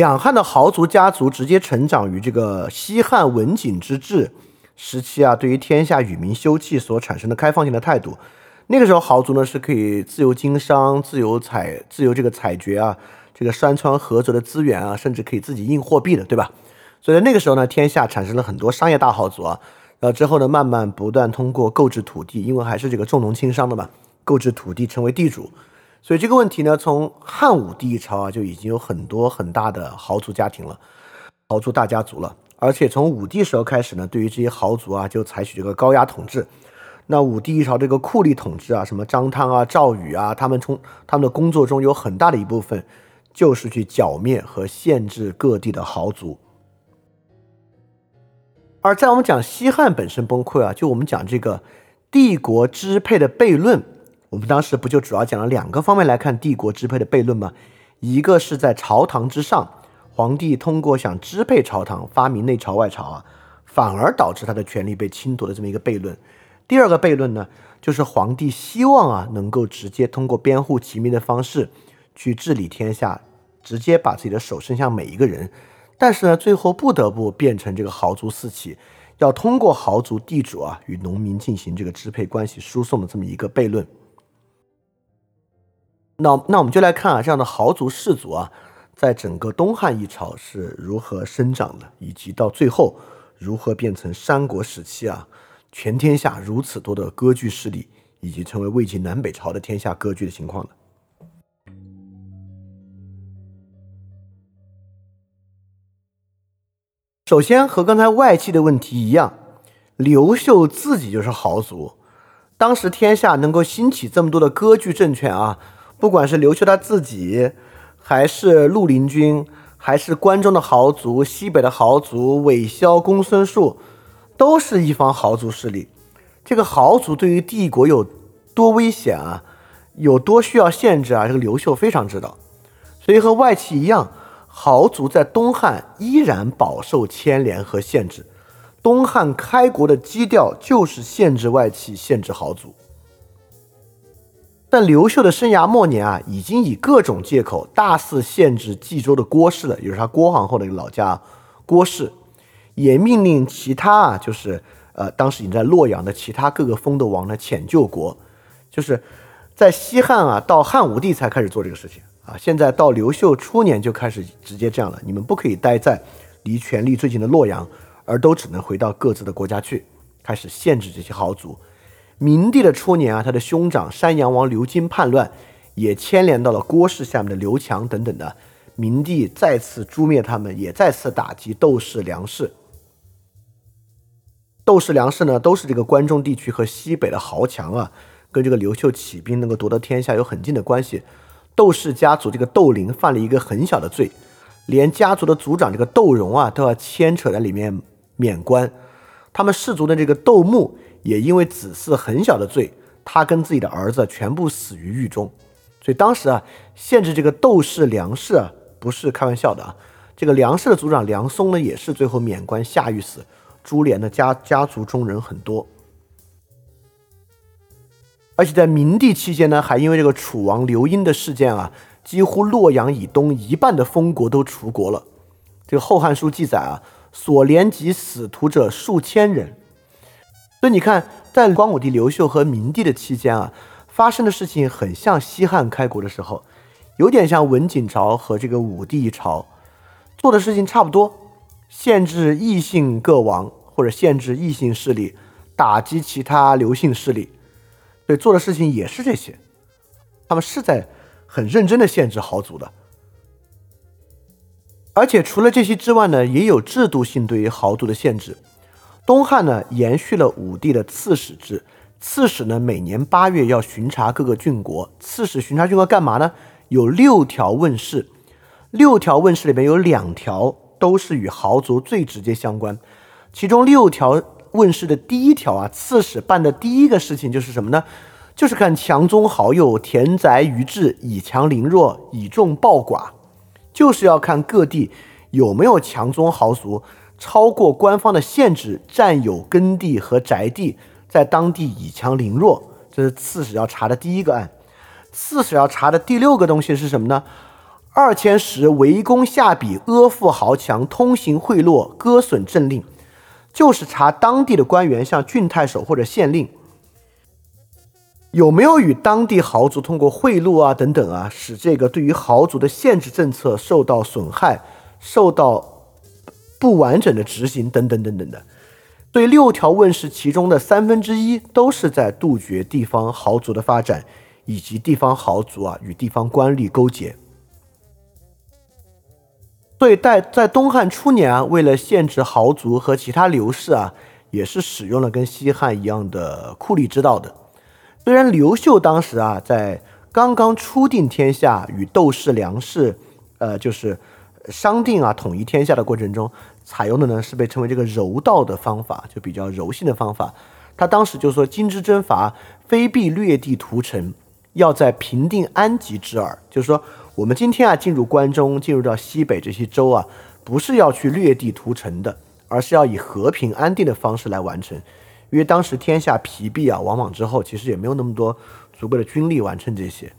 两汉的豪族家族直接成长于这个西汉文景之治时期啊，对于天下与民休戚所产生的开放性的态度。那个时候豪族呢是可以自由经商、自由采、自由这个采掘啊，这个山川河泽的资源啊，甚至可以自己印货币的，对吧？所以在那个时候呢，天下产生了很多商业大豪族啊。然后之后呢，慢慢不断通过购置土地，因为还是这个重农轻商的嘛，购置土地成为地主。所以这个问题呢，从汉武帝一朝啊，就已经有很多很大的豪族家庭了，豪族大家族了。而且从武帝时候开始呢，对于这些豪族啊，就采取这个高压统治。那武帝一朝这个酷吏统治啊，什么张汤啊、赵宇啊，他们从他们的工作中有很大的一部分，就是去剿灭和限制各地的豪族。而在我们讲西汉本身崩溃啊，就我们讲这个帝国支配的悖论。我们当时不就主要讲了两个方面来看帝国支配的悖论吗？一个是在朝堂之上，皇帝通过想支配朝堂，发明内朝外朝啊，反而导致他的权力被侵夺的这么一个悖论。第二个悖论呢，就是皇帝希望啊能够直接通过编户齐民的方式去治理天下，直接把自己的手伸向每一个人，但是呢，最后不得不变成这个豪族四起，要通过豪族地主啊与农民进行这个支配关系输送的这么一个悖论。那那我们就来看啊，这样的豪族氏族啊，在整个东汉一朝是如何生长的，以及到最后如何变成三国时期啊，全天下如此多的割据势力，以及成为魏晋南北朝的天下割据的情况的。首先和刚才外戚的问题一样，刘秀自己就是豪族，当时天下能够兴起这么多的割据政权啊。不管是刘秀他自己，还是绿林军，还是关中的豪族、西北的豪族、韦骁、公孙述，都是一方豪族势力。这个豪族对于帝国有多危险啊，有多需要限制啊？这个刘秀非常知道。所以和外戚一样，豪族在东汉依然饱受牵连和限制。东汉开国的基调就是限制外戚，限制豪族。但刘秀的生涯末年啊，已经以各种借口大肆限制冀州的郭氏了，也就是他郭皇后的一个老家郭氏，也命令其他啊，就是呃，当时已经在洛阳的其他各个封的王呢遣救国，就是在西汉啊，到汉武帝才开始做这个事情啊，现在到刘秀初年就开始直接这样了，你们不可以待在离权力最近的洛阳，而都只能回到各自的国家去，开始限制这些豪族。明帝的初年啊，他的兄长山阳王刘金叛乱，也牵连到了郭氏下面的刘强等等的。明帝再次诛灭他们，也再次打击窦氏、梁氏。窦氏、梁氏呢，都是这个关中地区和西北的豪强啊，跟这个刘秀起兵能够夺得天下有很近的关系。窦氏家族这个窦灵犯了一个很小的罪，连家族的族长这个窦融啊，都要牵扯在里面免官。他们氏族的这个窦穆。也因为子嗣很小的罪，他跟自己的儿子全部死于狱中。所以当时啊，限制这个窦氏、梁氏啊，不是开玩笑的啊。这个梁氏的族长梁松呢，也是最后免官下狱死。株连的家家族中人很多，而且在明帝期间呢，还因为这个楚王刘英的事件啊，几乎洛阳以东一半的封国都除国了。这个《后汉书》记载啊，所连及死徒者数千人。所以你看，在光武帝刘秀和明帝的期间啊，发生的事情很像西汉开国的时候，有点像文景朝和这个武帝一朝做的事情差不多，限制异姓各王或者限制异姓势力，打击其他刘姓势力，对做的事情也是这些，他们是在很认真的限制豪族的，而且除了这些之外呢，也有制度性对于豪族的限制。东汉呢，延续了武帝的刺史制。刺史呢，每年八月要巡查各个郡国。刺史巡查郡国干嘛呢？有六条问事，六条问事里面有两条都是与豪族最直接相关。其中六条问事的第一条啊，刺史办的第一个事情就是什么呢？就是看强宗豪右，田宅余治，以强凌弱，以众暴寡，就是要看各地有没有强宗豪族。超过官方的限制，占有耕地和宅地，在当地以强凌弱，这是刺史要查的第一个案。刺史要查的第六个东西是什么呢？二千石围攻下笔，阿附豪强，通行贿赂，割损政令，就是查当地的官员，像郡太守或者县令，有没有与当地豪族通过贿赂啊等等啊，使这个对于豪族的限制政策受到损害，受到不完整的执行等等等等的。对六条问世，其中的三分之一都是在杜绝地方豪族的发展，以及地方豪族啊与地方官吏勾结。所以在在东汉初年啊，为了限制豪族和其他流士啊，也是使用了跟西汉一样的酷吏之道的。虽然刘秀当时啊，在刚刚初定天下与窦氏、梁氏，呃，就是商定啊统一天下的过程中，采用的呢是被称为这个柔道的方法，就比较柔性的方法。他当时就说：“今之征伐，非必掠地屠城，要在平定安吉之耳。”就是说。我们今天啊，进入关中，进入到西北这些州啊，不是要去掠地屠城的，而是要以和平安定的方式来完成。因为当时天下疲弊啊，往往之后其实也没有那么多足够的军力完成这些，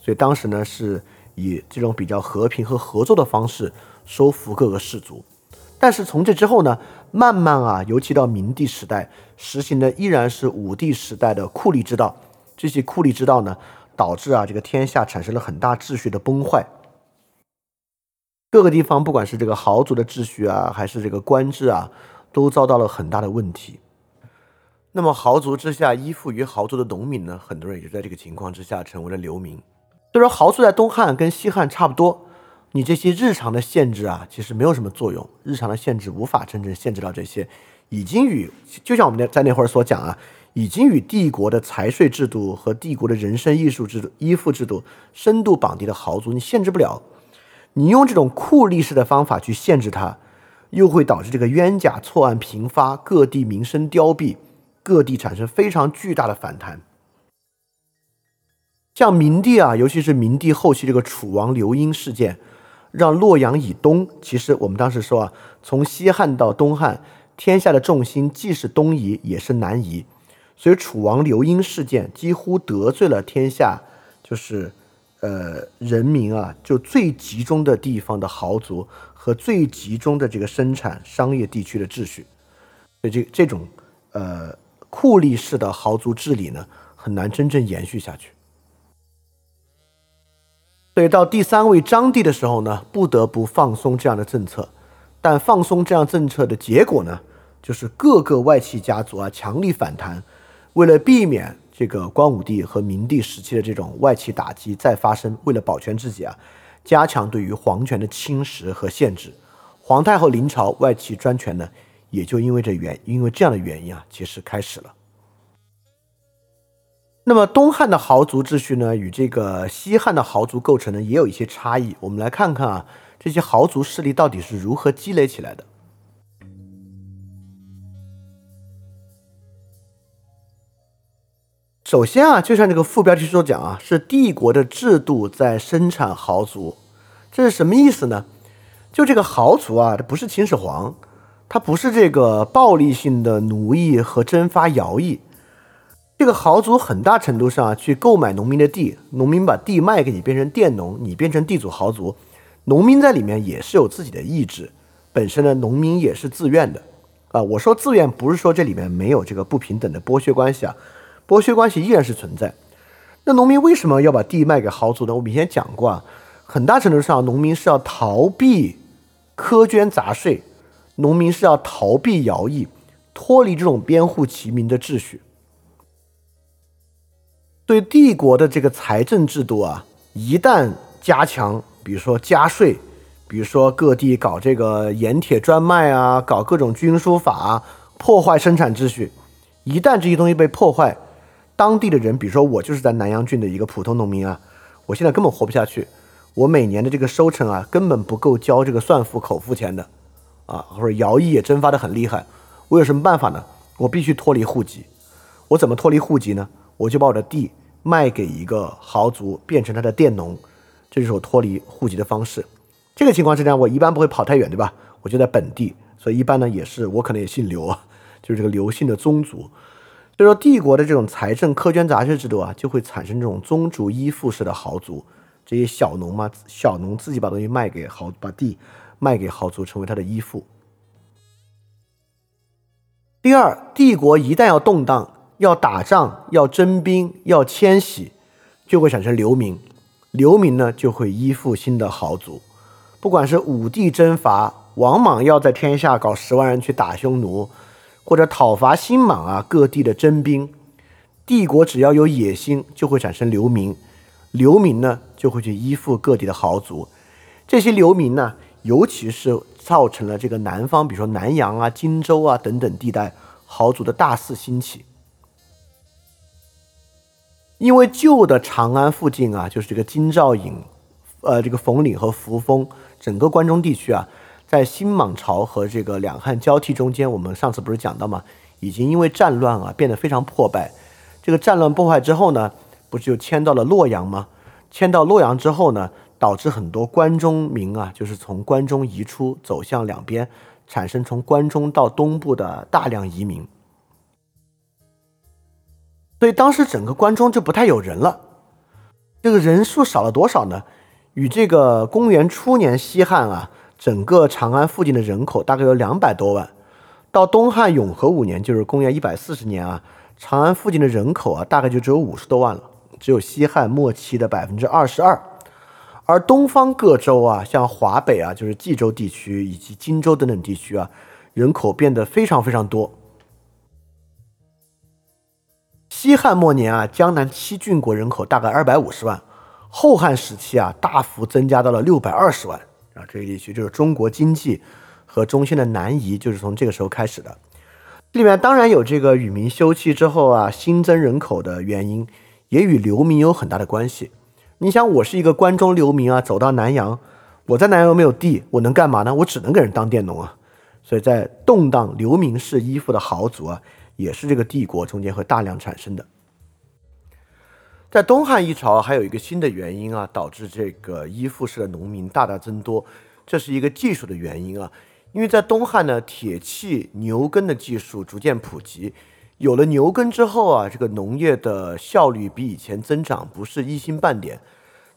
所以当时呢是以这种比较和平和合作的方式收服各个氏族。但是从这之后呢，慢慢啊，尤其到明帝时代，实行的依然是武帝时代的酷吏之道。这些酷吏之道呢。导致啊，这个天下产生了很大秩序的崩坏。各个地方，不管是这个豪族的秩序啊，还是这个官制啊，都遭到了很大的问题。那么，豪族之下依附于豪族的农民呢，很多人也在这个情况之下成为了流民。所以说，豪族在东汉跟西汉差不多，你这些日常的限制啊，其实没有什么作用。日常的限制无法真正限制到这些，已经与就像我们那在那会儿所讲啊。已经与帝国的财税制度和帝国的人身艺术制度依附制度深度绑定的豪族，你限制不了。你用这种酷吏式的方法去限制它，又会导致这个冤假错案频发，各地民生凋敝，各地产生非常巨大的反弹。像明帝啊，尤其是明帝后期这个楚王刘婴事件，让洛阳以东，其实我们当时说啊，从西汉到东汉，天下的重心既是东移，也是南移。所以楚王刘婴事件几乎得罪了天下，就是，呃，人民啊，就最集中的地方的豪族和最集中的这个生产商业地区的秩序。所以这这种，呃，酷吏式的豪族治理呢，很难真正延续下去。所以到第三位章帝的时候呢，不得不放松这样的政策，但放松这样政策的结果呢，就是各个外戚家族啊强力反弹。为了避免这个光武帝和明帝时期的这种外戚打击再发生，为了保全自己啊，加强对于皇权的侵蚀和限制，皇太后临朝，外戚专权呢，也就因为这原因为这样的原因啊，其实开始了。那么东汉的豪族秩序呢，与这个西汉的豪族构成呢，也有一些差异。我们来看看啊，这些豪族势力到底是如何积累起来的。首先啊，就像这个副标题所讲啊，是帝国的制度在生产豪族，这是什么意思呢？就这个豪族啊，它不是秦始皇，它不是这个暴力性的奴役和征发徭役，这个豪族很大程度上去购买农民的地，农民把地卖给你变成佃农，你变成地主豪族，农民在里面也是有自己的意志，本身呢，农民也是自愿的啊。我说自愿不是说这里面没有这个不平等的剥削关系啊。剥削关系依然是存在。那农民为什么要把地卖给豪族呢？我们以前讲过啊，很大程度上，农民是要逃避苛捐杂税，农民是要逃避徭役，脱离这种边户齐民的秩序。对帝国的这个财政制度啊，一旦加强，比如说加税，比如说各地搞这个盐铁专卖啊，搞各种军书法，破坏生产秩序，一旦这些东西被破坏，当地的人，比如说我就是在南阳郡的一个普通农民啊，我现在根本活不下去，我每年的这个收成啊，根本不够交这个算赋口赋钱的，啊，或者徭役也征发的很厉害，我有什么办法呢？我必须脱离户籍，我怎么脱离户籍呢？我就把我的地卖给一个豪族，变成他的佃农，这就是我脱离户籍的方式。这个情况之下，我一般不会跑太远，对吧？我就在本地，所以一般呢也是我可能也姓刘啊，就是这个刘姓的宗族。所以说，帝国的这种财政苛捐杂税制度啊，就会产生这种宗族依附式的豪族，这些小农嘛，小农自己把东西卖给豪，把地卖给豪族，成为他的依附。第二，帝国一旦要动荡、要打仗、要征兵、要迁徙，就会产生流民，流民呢就会依附新的豪族。不管是武帝征伐王莽，要在天下搞十万人去打匈奴，或者讨伐新莽啊，各地的征兵，帝国只要有野心，就会产生流民。流民呢，就会去依附各地的豪族，这些流民呢，尤其是造成了这个南方，比如说南阳啊、荆州啊等等地带豪族的大肆兴起。因为旧的长安附近啊，就是这个京兆尹、呃，这个冯岭和扶风，整个关中地区啊，在新莽朝和这个两汉交替中间，我们上次不是讲到吗？已经因为战乱啊，变得非常破败。这个战乱破坏之后呢？不是就迁到了洛阳吗？迁到洛阳之后呢，导致很多关中民啊，就是从关中移出，走向两边，产生从关中到东部的大量移民。所以当时整个关中就不太有人了。这个人数少了多少呢？与这个公元初年西汉啊，整个长安附近的人口大概有两百多万。到东汉永和五年，就是公元一百四十年啊，长安附近的人口啊，大概就只有五十多万了。只有西汉末期的百分之二十二，而东方各州啊，像华北啊，就是冀州地区以及荆州等等地区啊，人口变得非常非常多。西汉末年啊，江南七郡国人口大概二百五十万，后汉时期啊，大幅增加到了六百二十万啊，这些地区就是中国经济和中心的南移，就是从这个时候开始的。里面当然有这个与民休戚之后啊，新增人口的原因。也与流民有很大的关系。你想，我是一个关中流民啊，走到南阳，我在南阳又没有地，我能干嘛呢？我只能给人当佃农啊。所以在动荡流民式依附的豪族啊，也是这个帝国中间会大量产生的。在东汉一朝，还有一个新的原因啊，导致这个依附式的农民大大增多，这是一个技术的原因啊。因为在东汉呢，铁器牛耕的技术逐渐普及。有了牛耕之后啊，这个农业的效率比以前增长不是一星半点。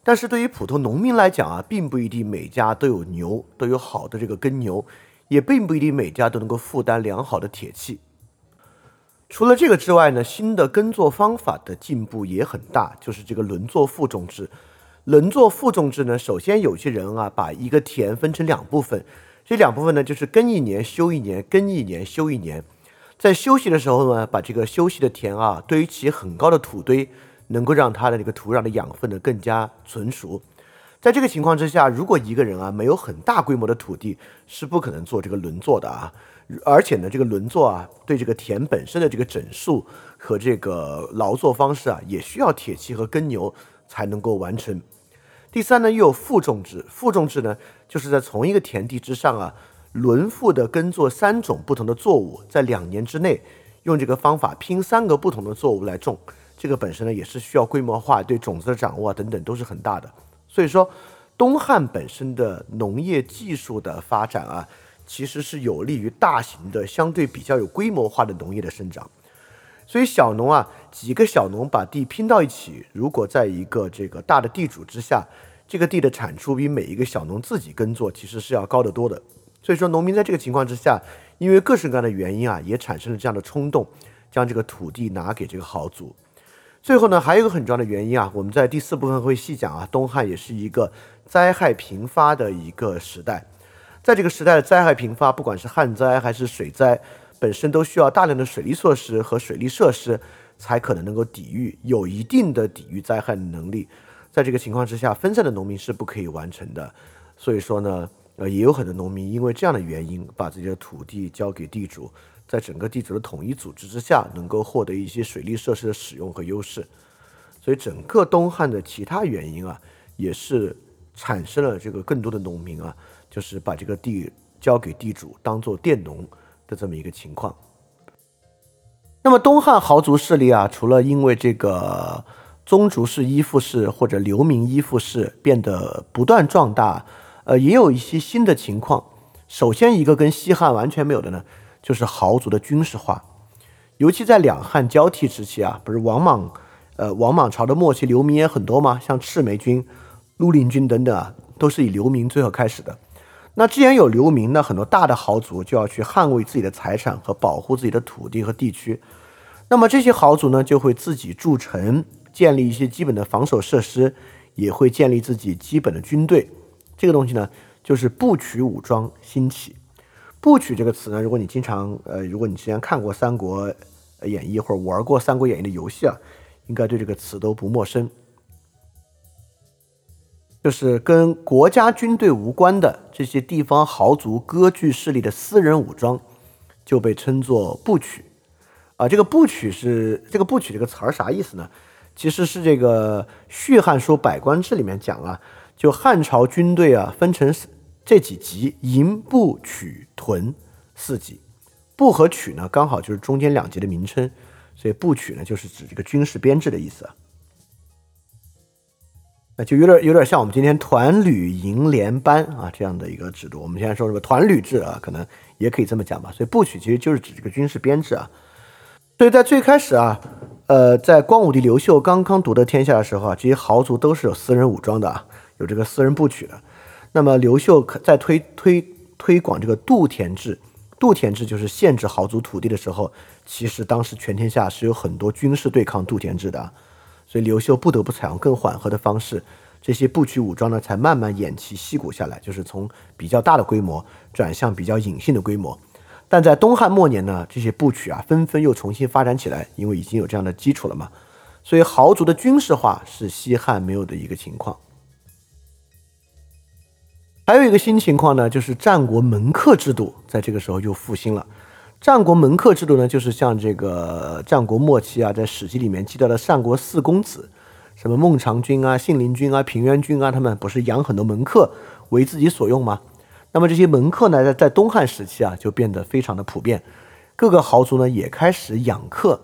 但是对于普通农民来讲啊，并不一定每家都有牛，都有好的这个耕牛，也并不一定每家都能够负担良好的铁器。除了这个之外呢，新的耕作方法的进步也很大，就是这个轮作复种制。轮作复种制呢，首先有些人啊，把一个田分成两部分，这两部分呢，就是耕一年休一年，耕一年休一年。在休息的时候呢，把这个休息的田啊堆起很高的土堆，能够让它的这个土壤的养分呢更加纯熟。在这个情况之下，如果一个人啊没有很大规模的土地，是不可能做这个轮作的啊。而且呢，这个轮作啊对这个田本身的这个整数和这个劳作方式啊，也需要铁器和耕牛才能够完成。第三呢，又有复种制，复种制呢就是在同一个田地之上啊。轮复的耕作三种不同的作物，在两年之内用这个方法拼三个不同的作物来种，这个本身呢也是需要规模化，对种子的掌握啊等等都是很大的。所以说，东汉本身的农业技术的发展啊，其实是有利于大型的、相对比较有规模化的农业的生长。所以小农啊，几个小农把地拼到一起，如果在一个这个大的地主之下，这个地的产出比每一个小农自己耕作其实是要高得多的。所以说，农民在这个情况之下，因为各式各样的原因啊，也产生了这样的冲动，将这个土地拿给这个豪族。最后呢，还有一个很重要的原因啊，我们在第四部分会细讲啊。东汉也是一个灾害频发的一个时代，在这个时代的灾害频发，不管是旱灾还是水灾，本身都需要大量的水利措施和水利设施，才可能能够抵御，有一定的抵御灾害的能力。在这个情况之下，分散的农民是不可以完成的。所以说呢。呃，也有很多农民因为这样的原因，把自己的土地交给地主，在整个地主的统一组织之下，能够获得一些水利设施的使用和优势。所以，整个东汉的其他原因啊，也是产生了这个更多的农民啊，就是把这个地交给地主，当做佃农的这么一个情况。那么，东汉豪族势力啊，除了因为这个宗族式依附式或者流民依附式变得不断壮大。呃，也有一些新的情况。首先，一个跟西汉完全没有的呢，就是豪族的军事化。尤其在两汉交替时期啊，不是王莽，呃，王莽朝的末期流民也很多吗？像赤眉军，绿林军等等啊，都是以流民最后开始的。那既然有流民，那很多大的豪族就要去捍卫自己的财产和保护自己的土地和地区。那么这些豪族呢，就会自己筑城，建立一些基本的防守设施，也会建立自己基本的军队。这个东西呢，就是部曲武装兴起。部曲这个词呢，如果你经常呃，如果你之前看过《三国演义》或者玩过《三国演义》的游戏啊，应该对这个词都不陌生。就是跟国家军队无关的这些地方豪族割据势力的私人武装，就被称作部曲。啊，这个部曲是这个部曲这个词儿啥意思呢？其实是这个《续汉书·百官志》里面讲啊，就汉朝军队啊分成这几级：营、部、曲、屯四级。部和曲呢，刚好就是中间两级的名称，所以部曲呢就是指这个军事编制的意思。那就有点有点像我们今天团旅营连班啊这样的一个制度。我们现在说什么团旅制啊，可能也可以这么讲吧。所以部曲其实就是指这个军事编制啊。所以在最开始啊，呃，在光武帝刘秀刚刚夺得天下的时候啊，这些豪族都是有私人武装的啊，有这个私人部曲的。那么刘秀在推推推广这个度田制，度田制就是限制豪族土地的时候，其实当时全天下是有很多军事对抗度田制的。所以刘秀不得不采用更缓和的方式，这些部曲武装呢才慢慢偃旗息鼓下来，就是从比较大的规模转向比较隐性的规模。但在东汉末年呢，这些部曲啊纷纷又重新发展起来，因为已经有这样的基础了嘛。所以豪族的军事化是西汉没有的一个情况。还有一个新情况呢，就是战国门客制度在这个时候又复兴了。战国门客制度呢，就是像这个战国末期啊，在史记里面记载的战国四公子，什么孟尝君啊、信陵君啊、平原君啊，他们不是养很多门客为自己所用吗？那么这些门客呢，在在东汉时期啊，就变得非常的普遍，各个豪族呢也开始养客，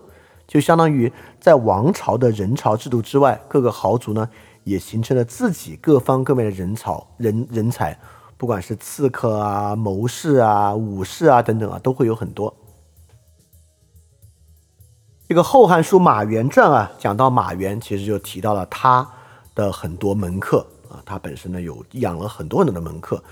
就相当于在王朝的人朝制度之外，各个豪族呢也形成了自己各方各面的人朝人人才。不管是刺客啊、谋士啊、武士啊等等啊，都会有很多。这个《后汉书·马援传》啊，讲到马援，其实就提到了他的很多门客啊，他本身呢有养了很多很多的门客。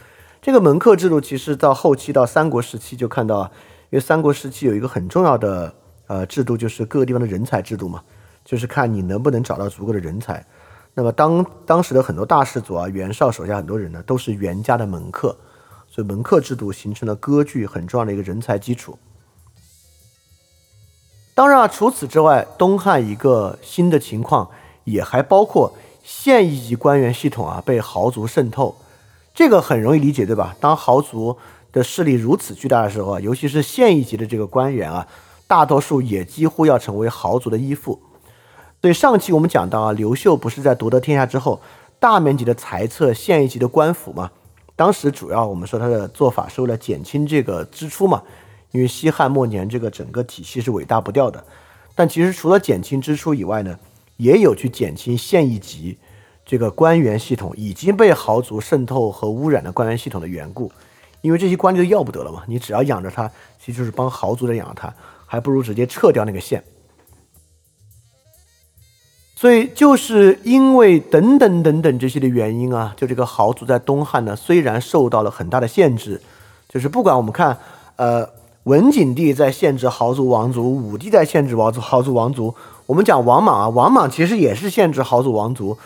这个门客制度，其实到后期到三国时期就看到，因为三国时期有一个很重要的呃制度，就是各个地方的人才制度嘛，就是看你能不能找到足够的人才。那么当当时的很多大氏族啊，袁绍手下很多人呢，都是袁家的门客，所以门客制度形成了割据很重要的一个人才基础。当然啊，除此之外，东汉一个新的情况也还包括县一级官员系统啊被豪族渗透，这个很容易理解，对吧？当豪族的势力如此巨大的时候啊，尤其是县一级的这个官员啊，大多数也几乎要成为豪族的依附。所以上期我们讲到啊，刘秀不是在夺得天下之后，大面积的裁撤县一级的官府嘛？当时主要我们说他的做法是为了减轻这个支出嘛，因为西汉末年这个整个体系是尾大不掉的。但其实除了减轻支出以外呢，也有去减轻县一级这个官员系统已经被豪族渗透和污染的官员系统的缘故。因为这些官吏都要不得了嘛，你只要养着他，其实就是帮豪族在养他，还不如直接撤掉那个县。所以就是因为等等等等这些的原因啊，就这个豪族在东汉呢，虽然受到了很大的限制，就是不管我们看，呃，文景帝在限制豪族王族，武帝在限制王族豪族王族，我们讲王莽啊，王莽其实也是限制豪族王族，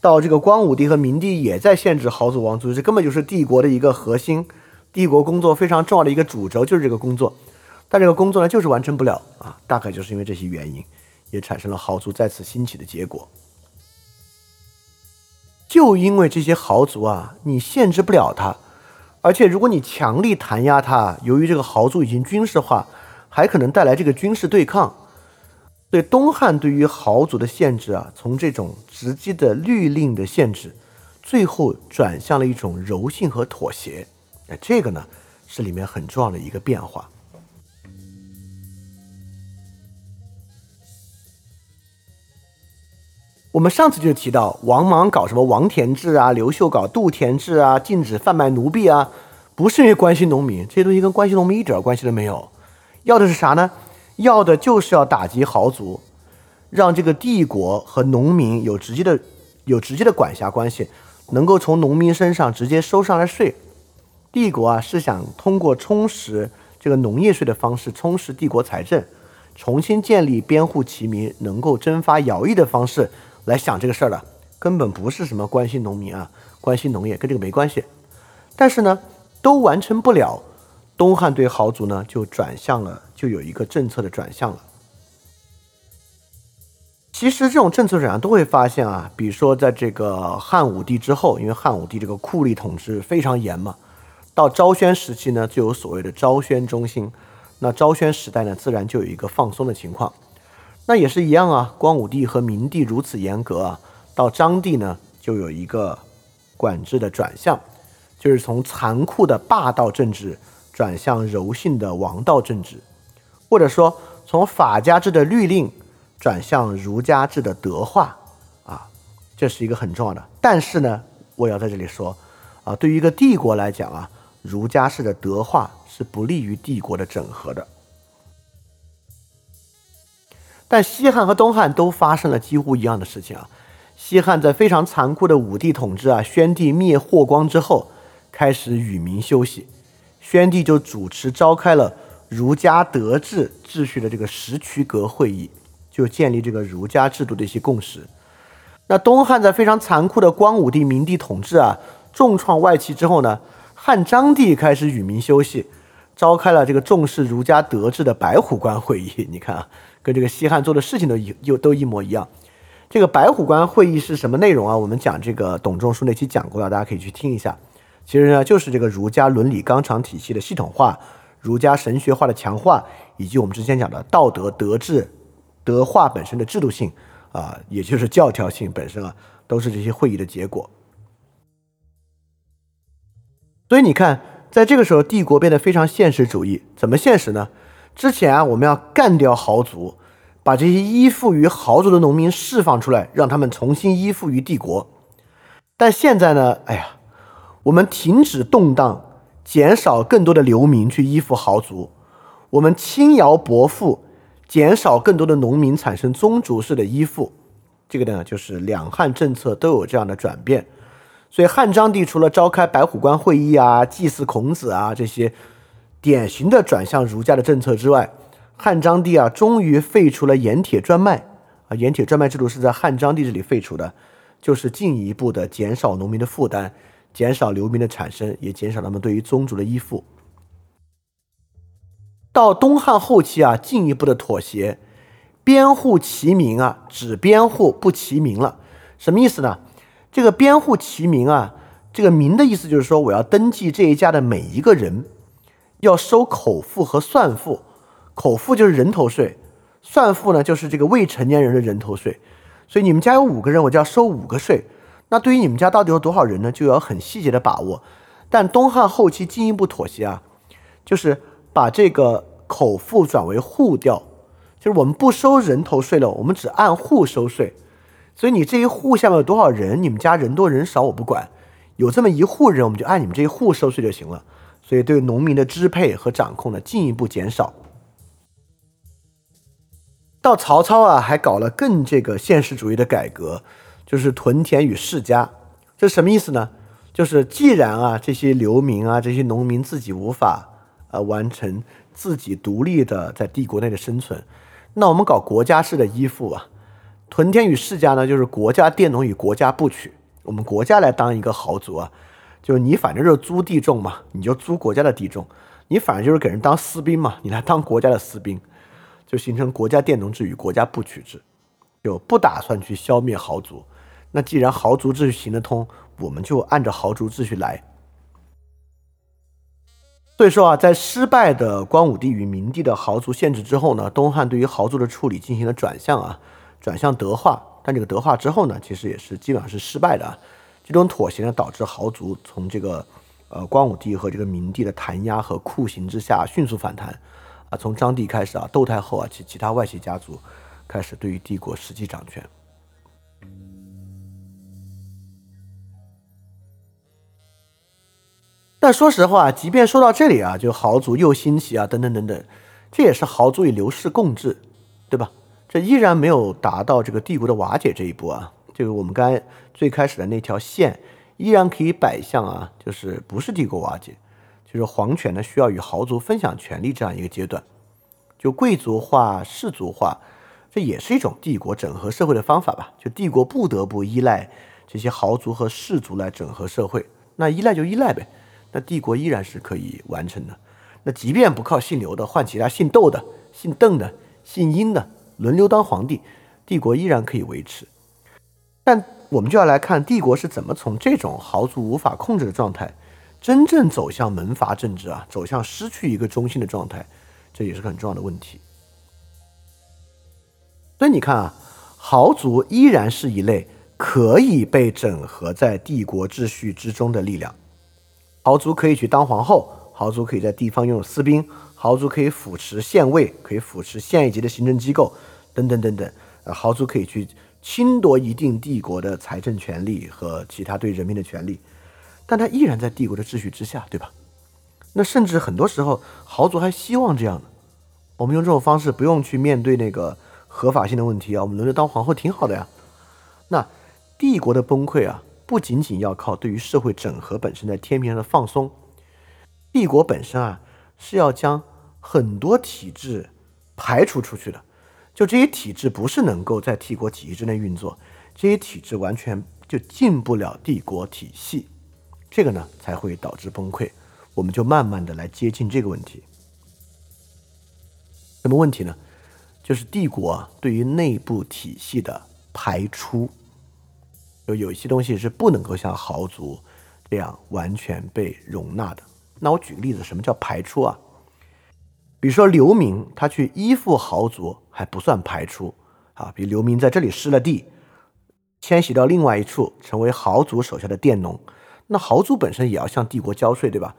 到这个光武帝和明帝也在限制豪族王族，这根本就是帝国的一个核心，帝国工作非常重要的一个主轴就是这个工作，但这个工作呢就是完成不了啊，大概就是因为这些原因。也产生了豪族再次兴起的结果。就因为这些豪族啊，你限制不了他，而且如果你强力弹压他，由于这个豪族已经军事化，还可能带来这个军事对抗。所以东汉对于豪族的限制啊，从这种直接的律令的限制，最后转向了一种柔性和妥协。哎，这个呢，是里面很重要的一个变化。我们上次就提到，王莽搞什么王田制啊，刘秀搞度田制啊，禁止贩卖奴婢啊，不是因为关心农民，这些东西跟关心农民一点关系都没有。要的是啥呢？要的就是要打击豪族，让这个帝国和农民有直接的、有直接的管辖关系。能够从农民身上直接收上来税。帝国啊是想通过充实这个农业税的方式充实帝国财政，重新建立边户齐民、能够征发徭役的方式来想这个事儿的，根本不是什么关心农民啊、关心农业，跟这个没关系。但是呢，都完成不了，东汉对豪族呢就转向了，就有一个政策的转向了。其实这种政策转向都会发现啊，比如说在这个汉武帝之后，因为汉武帝这个酷吏统治非常严嘛。到昭宣时期呢，就有所谓的昭宣中兴。那昭宣时代呢，自然就有一个放松的情况。那也是一样啊，光武帝和明帝如此严格啊，到章帝呢，就有一个管制的转向，就是从残酷的霸道政治转向柔性的王道政治，或者说从法家制的律令转向儒家制的德化啊，这是一个很重要的。但是呢，我要在这里说啊，对于一个帝国来讲啊。儒家式的德化是不利于帝国的整合的，但西汉和东汉都发生了几乎一样的事情啊。西汉在非常残酷的武帝统治啊，宣帝灭霍光之后，开始与民休息，宣帝就主持召开了儒家德治秩序的这个石渠阁会议，就建立这个儒家制度的一些共识。那东汉在非常残酷的光武帝、明帝统治啊，重创外戚之后呢？汉章帝开始与民休息，召开了这个重视儒家德治的白虎关会议。你看啊，跟这个西汉做的事情都一又都一模一样。这个白虎关会议是什么内容啊？我们讲这个董仲舒那期讲过了，大家可以去听一下。其实呢，就是这个儒家伦理纲常体系的系统化、儒家神学化的强化，以及我们之前讲的道德德治德化本身的制度性啊，也就是教条性本身啊，都是这些会议的结果。所以你看，在这个时候，帝国变得非常现实主义。怎么现实呢？之前啊，我们要干掉豪族，把这些依附于豪族的农民释放出来，让他们重新依附于帝国。但现在呢？哎呀，我们停止动荡，减少更多的流民去依附豪族，我们轻徭薄赋，减少更多的农民产生宗族式的依附。这个呢，就是两汉政策都有这样的转变。所以汉章帝除了召开白虎关会议啊、祭祀孔子啊这些典型的转向儒家的政策之外，汉章帝啊终于废除了盐铁专卖啊，盐铁专卖制度是在汉章帝这里废除的，就是进一步的减少农民的负担，减少流民的产生，也减少他们对于宗族的依附。到东汉后期啊，进一步的妥协，边户齐民啊，只边户不齐民了，什么意思呢？这个边户齐民啊，这个民的意思就是说，我要登记这一家的每一个人，要收口赋和算赋。口赋就是人头税，算赋呢就是这个未成年人的人头税。所以你们家有五个人，我就要收五个税。那对于你们家到底有多少人呢？就要很细节的把握。但东汉后期进一步妥协啊，就是把这个口赋转为户调，就是我们不收人头税了，我们只按户收税。所以你这一户下面有多少人？你们家人多人少我不管，有这么一户人，我们就按你们这一户收税就行了。所以对农民的支配和掌控呢，进一步减少。到曹操啊，还搞了更这个现实主义的改革，就是屯田与世家。这什么意思呢？就是既然啊这些流民啊这些农民自己无法呃完成自己独立的在帝国内的生存，那我们搞国家式的依附啊。屯田与世家呢，就是国家佃农与国家部曲，我们国家来当一个豪族啊，就是你反正就是租地种嘛，你就租国家的地种，你反正就是给人当私兵嘛，你来当国家的私兵，就形成国家佃农制与国家部曲制，就不打算去消灭豪族。那既然豪族秩序行得通，我们就按照豪族秩序来。所以说啊，在失败的光武帝与明帝的豪族限制之后呢，东汉对于豪族的处理进行了转向啊。转向德化，但这个德化之后呢，其实也是基本上是失败的啊。这种妥协呢，导致豪族从这个呃光武帝和这个明帝的弹压和酷刑之下迅速反弹啊。从章帝开始啊，窦太后啊，其其他外戚家族开始对于帝国实际掌权。但说实话，即便说到这里啊，就豪族又兴起啊，等等等等，这也是豪族与刘氏共治，对吧？这依然没有达到这个帝国的瓦解这一步啊！这个我们刚才最开始的那条线依然可以摆向啊，就是不是帝国瓦解，就是皇权呢需要与豪族分享权力这样一个阶段，就贵族化、氏族化，这也是一种帝国整合社会的方法吧？就帝国不得不依赖这些豪族和氏族来整合社会，那依赖就依赖呗，那帝国依然是可以完成的。那即便不靠姓刘的，换其他姓窦的、姓邓的、姓殷的轮流当皇帝，帝国依然可以维持。但我们就要来看帝国是怎么从这种豪族无法控制的状态，真正走向门阀政治啊，走向失去一个中心的状态，这也是个很重要的问题。所以你看啊，豪族依然是一类可以被整合在帝国秩序之中的力量。豪族可以去当皇后，豪族可以在地方拥有私兵，豪族可以扶持县尉，可以扶持县一级的行政机构，等等等等。呃，豪族可以去。侵夺一定帝国的财政权利和其他对人民的权利，但他依然在帝国的秩序之下，对吧？那甚至很多时候，豪族还希望这样的。我们用这种方式不用去面对那个合法性的问题啊，我们轮流当皇后挺好的呀。那帝国的崩溃啊，不仅仅要靠对于社会整合本身在天平上的放松，帝国本身啊是要将很多体制排除出去的。就这些体制不是能够在帝国体系之内运作，这些体制完全就进不了帝国体系，这个呢才会导致崩溃。我们就慢慢的来接近这个问题。什么问题呢？就是帝国对于内部体系的排出，就有一些东西是不能够像豪族这样完全被容纳的。那我举个例子，什么叫排出啊？比如说流民，他去依附豪族还不算排出啊。比如流民在这里失了地，迁徙到另外一处，成为豪族手下的佃农，那豪族本身也要向帝国交税，对吧？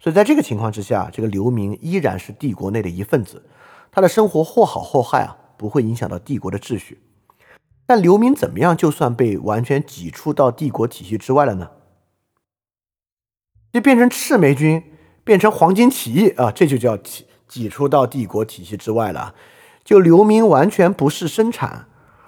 所以在这个情况之下，这个流民依然是帝国内的一份子，他的生活或好或坏啊，不会影响到帝国的秩序。但流民怎么样，就算被完全挤出到帝国体系之外了呢？就变成赤眉军，变成黄巾起义啊，这就叫挤。挤出到帝国体系之外了，就流民完全不是生产，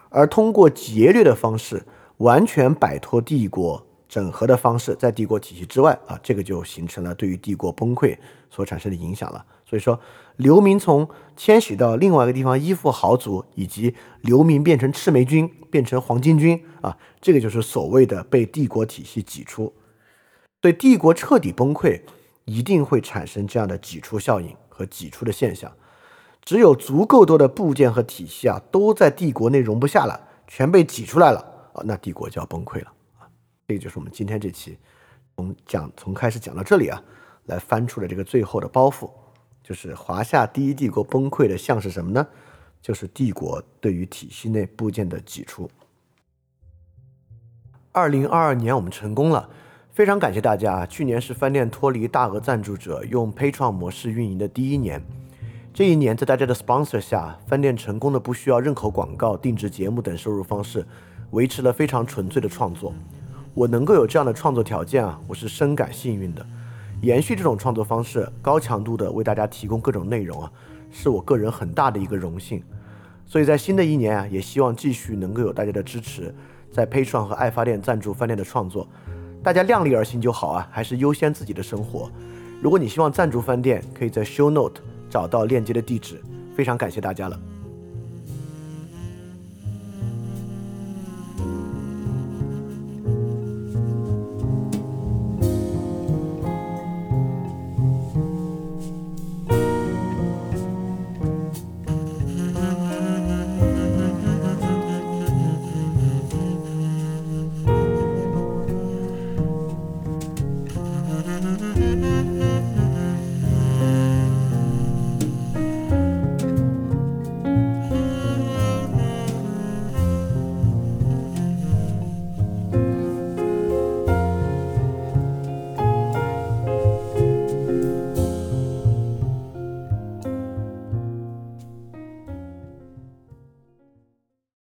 而通过劫掠的方式，完全摆脱帝国整合的方式，在帝国体系之外啊，这个就形成了对于帝国崩溃所产生的影响了。所以说，流民从迁徙到另外一个地方依附豪族，以及流民变成赤眉军，变成黄巾军啊，这个就是所谓的被帝国体系挤出。对，帝国彻底崩溃，一定会产生这样的挤出效应。和挤出的现象，只有足够多的部件和体系啊，都在帝国内容不下了，全被挤出来了啊，那帝国就要崩溃了啊！这个就是我们今天这期从讲从开始讲到这里啊，来翻出的这个最后的包袱，就是华夏第一帝国崩溃的像是什么呢？就是帝国对于体系内部件的挤出。二零二二年我们成功了。非常感谢大家！去年是饭店脱离大额赞助者用 Patreon 模式运营的第一年。这一年，在大家的 sponsor 下，饭店成功的不需要任何广告、定制节目等收入方式，维持了非常纯粹的创作。我能够有这样的创作条件啊，我是深感幸运的。延续这种创作方式，高强度的为大家提供各种内容啊，是我个人很大的一个荣幸。所以在新的一年啊，也希望继续能够有大家的支持，在 Patron 和爱发电赞助饭店的创作。大家量力而行就好啊，还是优先自己的生活。如果你希望赞助饭店，可以在 Show Note 找到链接的地址。非常感谢大家了。